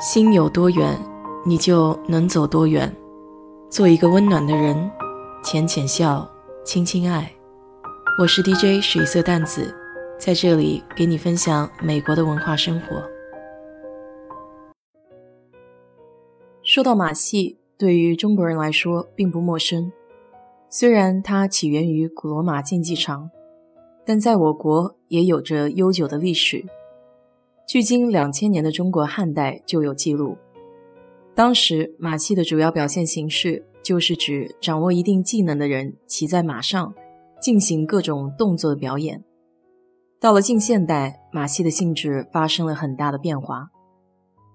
心有多远，你就能走多远。做一个温暖的人，浅浅笑，轻轻爱。我是 DJ 水色淡子，在这里给你分享美国的文化生活。说到马戏，对于中国人来说并不陌生。虽然它起源于古罗马竞技场，但在我国也有着悠久的历史。距今两千年的中国汉代就有记录，当时马戏的主要表现形式就是指掌握一定技能的人骑在马上进行各种动作的表演。到了近现代，马戏的性质发生了很大的变化，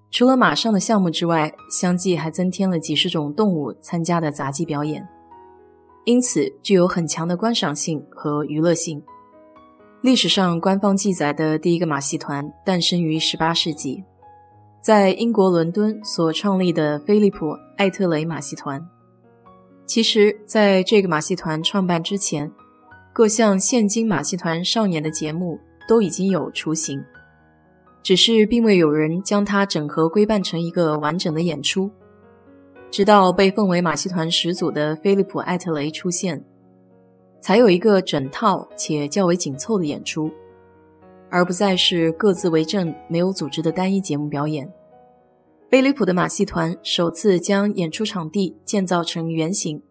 除了马上的项目之外，相继还增添了几十种动物参加的杂技表演，因此具有很强的观赏性和娱乐性。历史上官方记载的第一个马戏团诞生于18世纪，在英国伦敦所创立的菲利普·艾特雷马戏团。其实，在这个马戏团创办之前，各项现今马戏团上演的节目都已经有雏形，只是并未有人将它整合规办成一个完整的演出。直到被奉为马戏团始祖的菲利普·艾特雷出现。才有一个整套且较为紧凑的演出，而不再是各自为政、没有组织的单一节目表演。菲利普的马戏团首次将演出场地建造成圆形，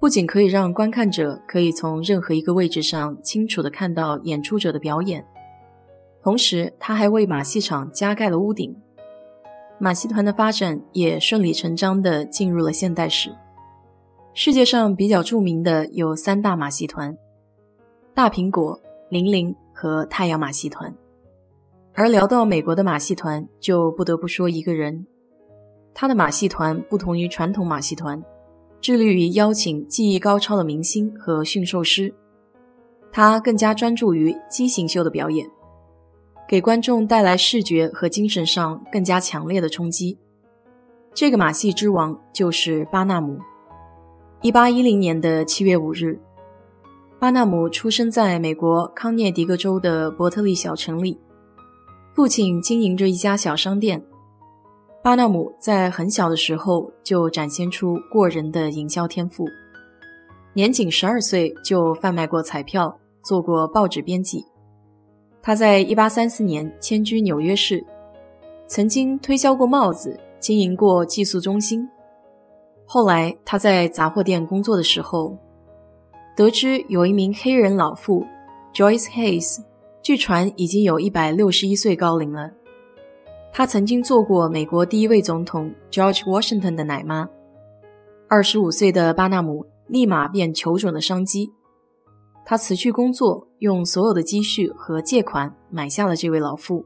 不仅可以让观看者可以从任何一个位置上清楚地看到演出者的表演，同时他还为马戏场加盖了屋顶。马戏团的发展也顺理成章地进入了现代史。世界上比较著名的有三大马戏团：大苹果、零零和太阳马戏团。而聊到美国的马戏团，就不得不说一个人。他的马戏团不同于传统马戏团，致力于邀请技艺高超的明星和驯兽师。他更加专注于畸形秀的表演，给观众带来视觉和精神上更加强烈的冲击。这个马戏之王就是巴纳姆。一八一零年的七月五日，巴纳姆出生在美国康涅狄格州的伯特利小城里。父亲经营着一家小商店。巴纳姆在很小的时候就展现出过人的营销天赋，年仅十二岁就贩卖过彩票，做过报纸编辑。他在一八三四年迁居纽约市，曾经推销过帽子，经营过寄宿中心。后来，他在杂货店工作的时候，得知有一名黑人老妇 Joyce Hayes，据传已经有一百六十一岁高龄了。她曾经做过美国第一位总统 George Washington 的奶妈。二十五岁的巴纳姆立马便求准了商机，他辞去工作，用所有的积蓄和借款买下了这位老妇，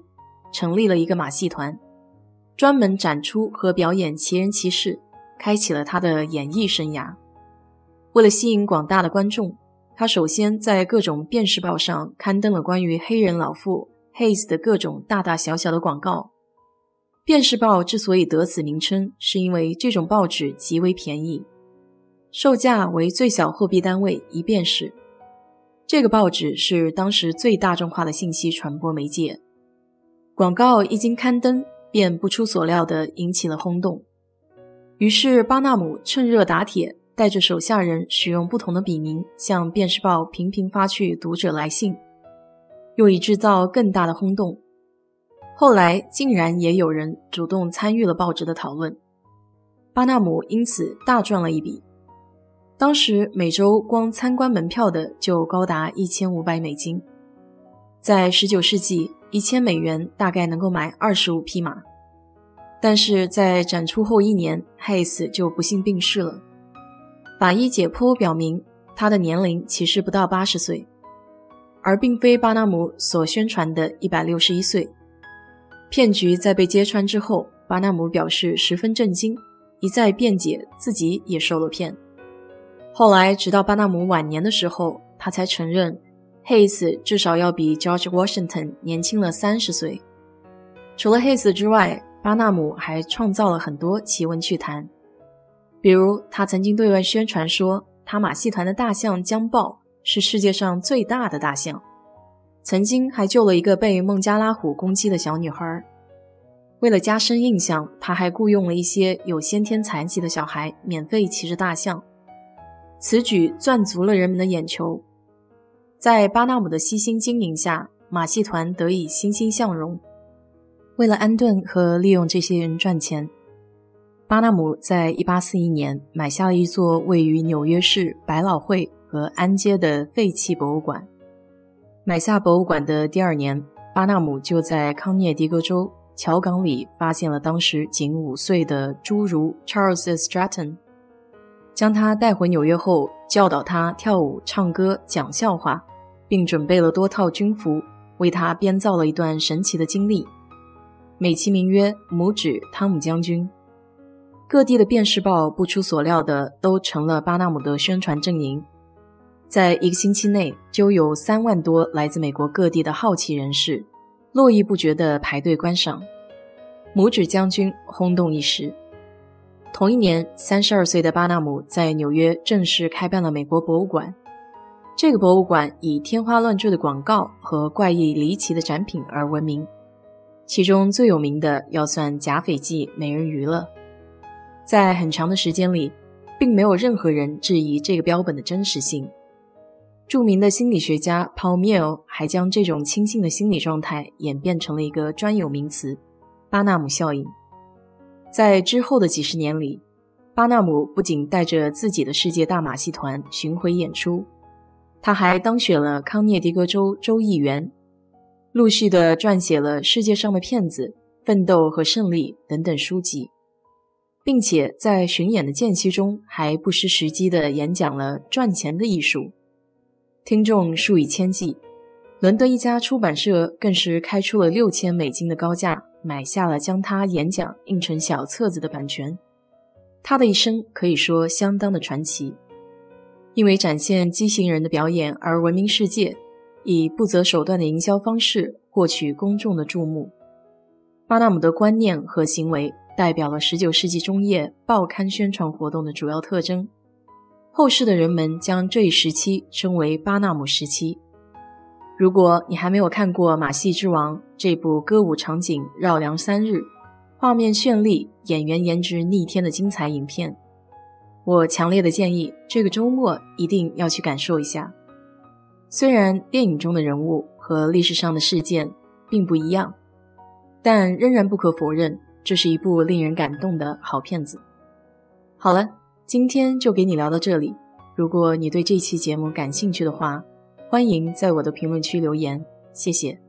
成立了一个马戏团，专门展出和表演奇人奇事。开启了他的演艺生涯。为了吸引广大的观众，他首先在各种电视报上刊登了关于黑人老妇 Hayes 的各种大大小小的广告。电视报之所以得此名称，是因为这种报纸极为便宜，售价为最小货币单位一便士。这个报纸是当时最大众化的信息传播媒介。广告一经刊登，便不出所料地引起了轰动。于是，巴纳姆趁热打铁，带着手下人使用不同的笔名，向《电视报》频频发去读者来信，用以制造更大的轰动。后来，竟然也有人主动参与了报纸的讨论，巴纳姆因此大赚了一笔。当时每周光参观门票的就高达一千五百美金，在十九世纪，一千美元大概能够买二十五匹马。但是在展出后一年，，Hayes 就不幸病逝了。法医解剖表明，他的年龄其实不到八十岁，而并非巴纳姆所宣传的一百六十一岁。骗局在被揭穿之后，巴纳姆表示十分震惊，一再辩解自己也受了骗。后来，直到巴纳姆晚年的时候，他才承认，，Hayes 至少要比 George Washington 年轻了三十岁。除了黑斯之外，巴纳姆还创造了很多奇闻趣谈，比如他曾经对外宣传说，他马戏团的大象江豹是世界上最大的大象，曾经还救了一个被孟加拉虎攻击的小女孩。为了加深印象，他还雇佣了一些有先天残疾的小孩免费骑着大象。此举赚足了人们的眼球。在巴纳姆的悉心经营下，马戏团得以欣欣向荣。为了安顿和利用这些人赚钱，巴纳姆在1841年买下了一座位于纽约市百老汇和安街的废弃博物馆。买下博物馆的第二年，巴纳姆就在康涅狄格州乔港里发现了当时仅五岁的侏儒 Charles Stratton，将他带回纽约后，教导他跳舞、唱歌、讲笑话，并准备了多套军服，为他编造了一段神奇的经历，美其名曰“拇指汤姆将军”。各地的电视报不出所料的都成了巴纳姆的宣传阵营。在一个星期内，就有三万多来自美国各地的好奇人士，络绎不绝地排队观赏。拇指将军轰动一时。同一年，三十二岁的巴纳姆在纽约正式开办了美国博物馆。这个博物馆以天花乱坠的广告和怪异离奇的展品而闻名，其中最有名的要算假斐济美人鱼了。在很长的时间里，并没有任何人质疑这个标本的真实性。著名的心理学家 Paul Mill 还将这种轻信的心理状态演变成了一个专有名词——巴纳姆效应。在之后的几十年里，巴纳姆不仅带着自己的世界大马戏团巡回演出，他还当选了康涅狄格州州议员，陆续的撰写了《世界上的骗子》《奋斗和胜利》等等书籍，并且在巡演的间隙中还不失时机的演讲了赚钱的艺术。听众数以千计，伦敦一家出版社更是开出了六千美金的高价买下了将他演讲印成小册子的版权。他的一生可以说相当的传奇，因为展现畸形人的表演而闻名世界，以不择手段的营销方式获取公众的注目。巴纳姆的观念和行为代表了19世纪中叶报刊宣传活动的主要特征。后世的人们将这一时期称为巴纳姆时期。如果你还没有看过《马戏之王》这部歌舞场景绕梁三日、画面绚丽、演员颜值逆天的精彩影片，我强烈的建议这个周末一定要去感受一下。虽然电影中的人物和历史上的事件并不一样，但仍然不可否认，这是一部令人感动的好片子。好了。今天就给你聊到这里。如果你对这期节目感兴趣的话，欢迎在我的评论区留言，谢谢。